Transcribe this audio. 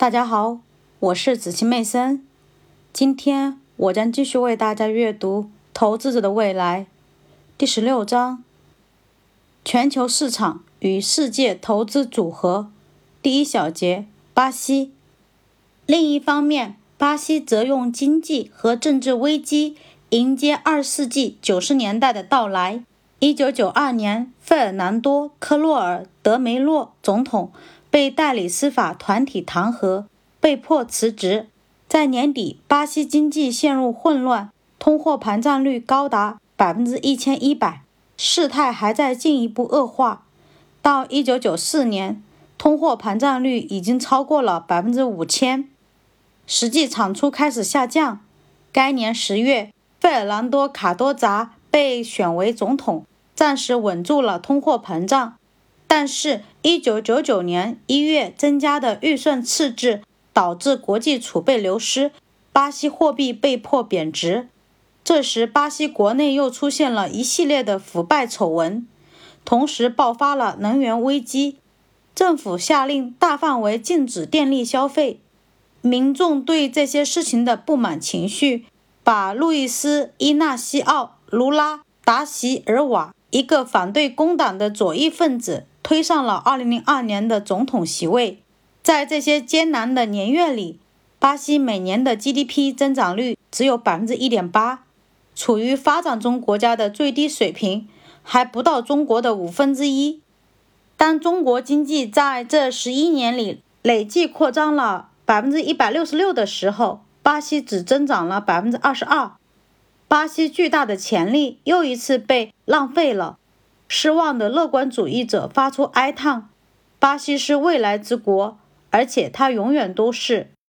大家好，我是子晴妹森。今天我将继续为大家阅读《投资者的未来》第十六章：全球市场与世界投资组合。第一小节：巴西。另一方面，巴西则用经济和政治危机迎接二世纪九十年代的到来。一九九二年，费尔南多·科洛尔·德梅洛总统。被代理司法团体弹劾，被迫辞职。在年底，巴西经济陷入混乱，通货膨胀率高达百分之一千一百，事态还在进一步恶化。到一九九四年，通货膨胀率已经超过了百分之五千，实际产出开始下降。该年十月，费尔南多·卡多扎被选为总统，暂时稳住了通货膨胀。但是，1999年1月增加的预算赤字导致国际储备流失，巴西货币被迫贬值。这时，巴西国内又出现了一系列的腐败丑闻，同时爆发了能源危机，政府下令大范围禁止电力消费。民众对这些事情的不满情绪，把路易斯·伊纳西奥·卢拉·达席尔瓦，一个反对工党的左翼分子。推上了2002年的总统席位。在这些艰难的年月里，巴西每年的 GDP 增长率只有百分之一点八，处于发展中国家的最低水平，还不到中国的五分之一。当中国经济在这十一年里累计扩张了百分之一百六十六的时候，巴西只增长了百分之二十二。巴西巨大的潜力又一次被浪费了。失望的乐观主义者发出哀叹：“巴西是未来之国，而且它永远都是。”